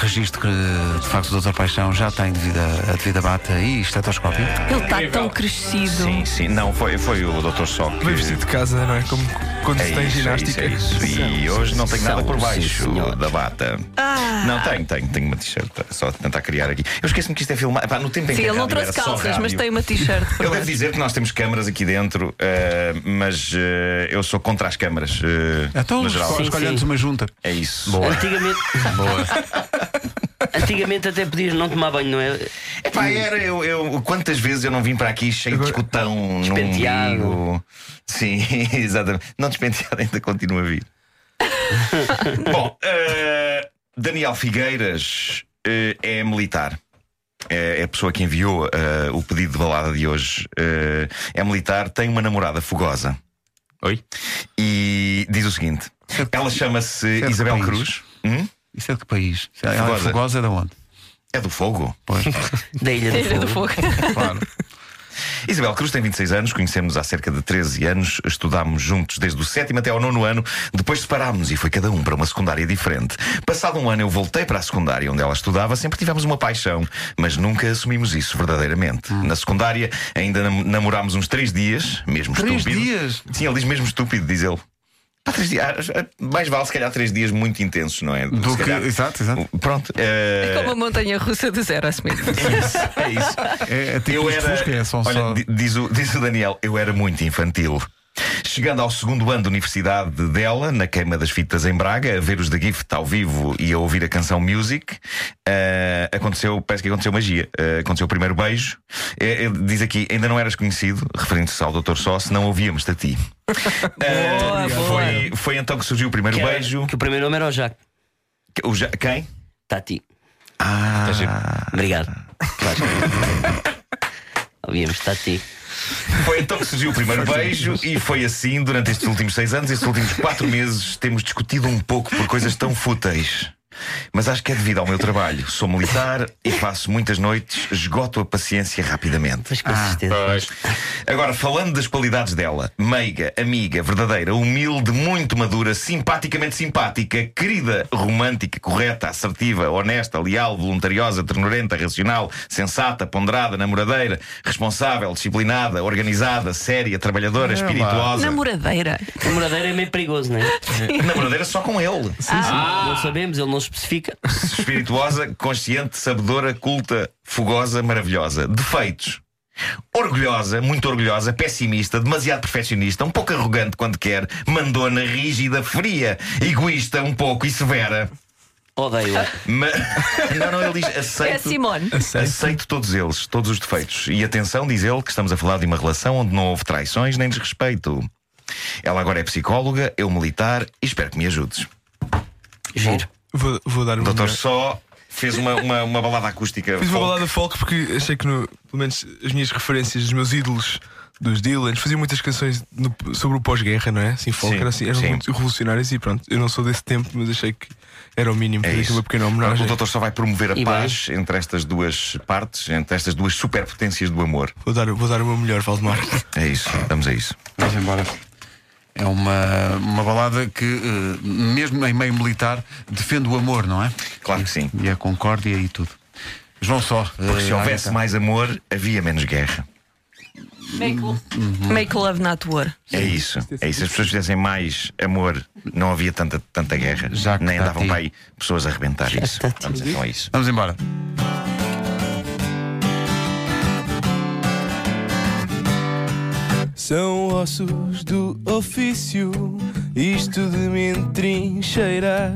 registro que de facto o Dr. Paixão já tem devido a, a devida bata e estetoscópio. Ele está tão crescido. Sim, sim. Não, foi, foi o Dr. Só que. Bem vestido de casa, não é? Como quando É se tem isso, é ginástica. isso, é isso. E hoje não tenho nada por sim, baixo senhor. da bata. Ah. Não, tenho, tenho, tenho uma t-shirt. é Só tentar criar aqui. Eu esqueço-me que isto é filmado. Epá, no tempo em Sim, que ele não trouxe calças, mas tem uma t-shirt. Eu devo dizer que nós temos câmaras aqui dentro, eh, mas eh, eu sou contra as câmaras. eh, Então, no geral. escolhe- escolhe antes uma junta. É isso. Antigamente. Antigamente até podias não tomar banho, não é? Epá, era eu, eu. Quantas vezes eu não vim para aqui cheio de escutão Despenteado. Sim, exatamente. Não despenteado, ainda continua a vir. Bom, eh, Daniel Figueiras eh, é militar. É é a pessoa que enviou eh, o pedido de balada de hoje. Eh, é militar, tem uma namorada fogosa. Oi? E diz o seguinte: ela chama-se Isabel país. Cruz. Hum? Isso é de que país? Ela é Fogosa. fogosa é de onde? É do fogo. Pois, Da Ilha do Ilha do Fogo. Claro. Isabel Cruz tem 26 anos, conhecemos há cerca de 13 anos, estudámos juntos desde o sétimo até ao nono ano, depois separámos e foi cada um para uma secundária diferente. Passado um ano eu voltei para a secundária onde ela estudava, sempre tivemos uma paixão, mas nunca assumimos isso verdadeiramente. Na secundária ainda nam namorámos uns três dias, mesmo Três estúpido. dias? Sim, ele diz mesmo estúpido, diz ele. Pá, três dias, ah, mais vale se calhar três dias muito intensos, não é? Do que- exato, exato. Pronto. eh, Como a montanha russa do Zero Smith. é isso, é isso. É, é tipo Eu era. Fusca, é só, olha, só... di- Diz, o, diz o Daniel, eu era muito infantil. Chegando ao segundo ano de universidade dela, na queima das fitas em Braga, a ver os da Gift ao vivo e a ouvir a canção Music, eh, aconteceu, parece que aconteceu magia. Eh, aconteceu o primeiro beijo. Eh, ele diz aqui, ainda não eras conhecido, referindo-se ao Dr. Só, se não ouvíamos-te a ti. Boa, boa. foi, foi então que surgiu o primeiro Que, beijo. que o primeiro nome era o Jacques. O ja- quem? Tati. Ah, Obrigado. Ouvíamos Tati. Foi então que surgiu o primeiro beijo e foi assim durante estes últimos seis anos, estes últimos quatro meses, temos discutido um pouco por coisas tão fúteis. Mas acho que é devido ao meu trabalho. Sou militar e passo muitas noites, esgoto a paciência rapidamente. Mas com certeza. Agora, falando das qualidades dela, meiga, amiga, verdadeira, humilde, muito madura, simpaticamente simpática, querida, romântica, correta, assertiva, honesta, leal, voluntariosa, ternurenta, racional, sensata, ponderada, namoradeira, responsável, disciplinada, organizada, séria, trabalhadora, espirituosa. Namoradeira. Namoradeira é meio perigoso, não é? Namoradeira só com ele. Não sabemos, ele não especifica. Espirituosa, consciente, sabedora, culta, fogosa, maravilhosa. Defeitos. Orgulhosa, muito orgulhosa, pessimista, demasiado perfeccionista, um pouco arrogante quando quer, mandona, rígida, fria, egoísta um pouco e severa. Odeio-a. Ma- Não, não, ele diz É a aceito. Simone. Aceito todos eles, todos os defeitos. E atenção, diz ele, que estamos a falar de uma relação onde não houve traições nem desrespeito. Ela agora é psicóloga, eu militar e espero que me ajudes. Giro. Vou, vou dar uma. Doutor melhor- Só fez uma, uma, uma balada acústica. Fiz uma folk. balada folk porque achei que, no- pelo menos, as minhas referências, os meus ídolos dos Dylans, faziam muitas canções no- sobre o pós-guerra, não é? Assim, folk, Sim, era assim, eram sim. muito revolucionários e pronto. Eu não sou desse tempo, mas achei que era o mínimo. É Fazer isso. uma pequena homenagem. O doutor só vai promover a E paz entre estas duas partes, entre estas duas superpotências do amor. Vou dar, vou dar o meu melhor, Valdemar. É isso, vamos a isso. Vamos embora. É uma, uma balada que, eh, mesmo em meio militar, defende o amor, não é? Claro que sim. E a concórdia e tudo. João Só. Porque se eh, houvesse mais amor, havia menos guerra. Make, make love not war. É isso. É isso. Se as pessoas fizessem mais amor, não havia tanta, tanta guerra. Já Nem andavam para aí pessoas a arrebentar isso. Vamos então a isso. Vamos embora. São ossos do ofício, isto de me entrincheirar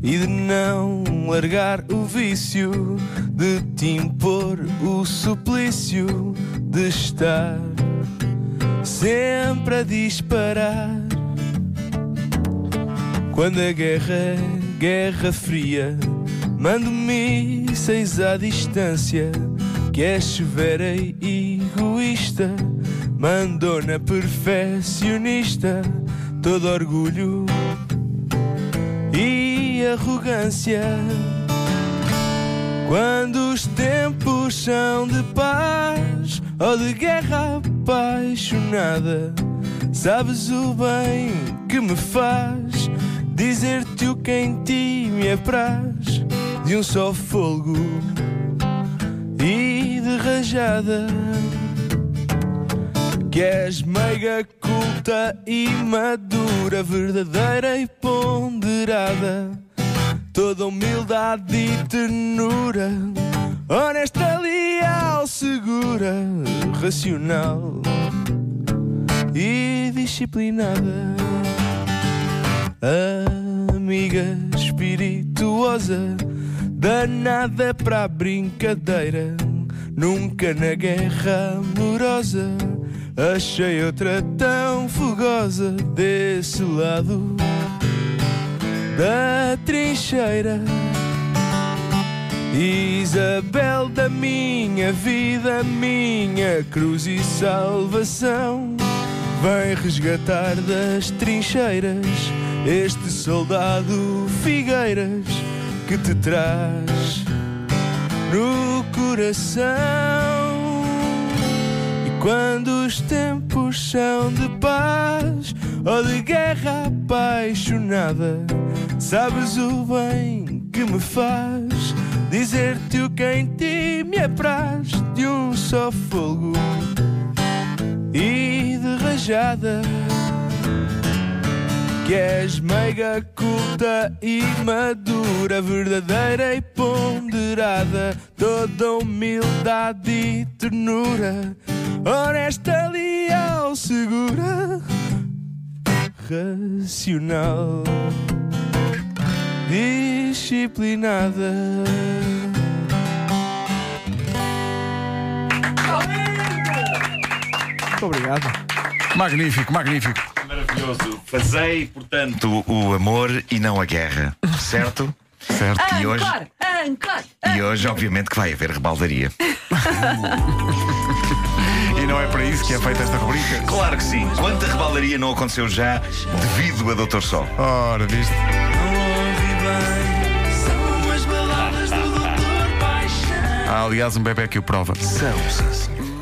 e de não largar o vício, de te impor o suplício de estar sempre a disparar. Quando a guerra é guerra fria, mando mísseis à distância, que é severa e egoísta, mandona perfeccionista, todo orgulho e arrogância. Quando os tempos são de paz ou de guerra apaixonada, sabes o bem que me faz dizer-te o que em ti me apraz. de um só folgo e de rajada. Que és meiga culta e madura, verdadeira e ponderada. Toda humildade e ternura, honesta, leal, segura, racional e disciplinada. Amiga espirituosa, danada para a brincadeira, nunca na guerra amorosa. Achei outra tão fogosa desse lado da trincheira. Isabel da minha vida, minha cruz e salvação, vem resgatar das trincheiras este soldado Figueiras que te traz no coração. Quando os tempos são de paz ou de guerra apaixonada, sabes o bem que me faz dizer-te o que em ti me apraz de um só fogo e de rajada. Que és meiga culta e madura, verdadeira e ponderada, toda humildade e ternura, honesta, leal, segura, racional, disciplinada. Muito obrigado. Magnífico, magnífico. Maravilhoso. Fazei, portanto, o amor e não a guerra, certo? Certo. E hoje, Ancor, ancor. e hoje, obviamente, que vai haver rebaldaria. E não é para isso que é feita esta rubrica. Claro que sim. Quanta rebaldaria não aconteceu já devido a Doutor Sol? Ora, viste? São as baladas do Doutor Paixão. Há aliás um bebê que o prova. São, senhor.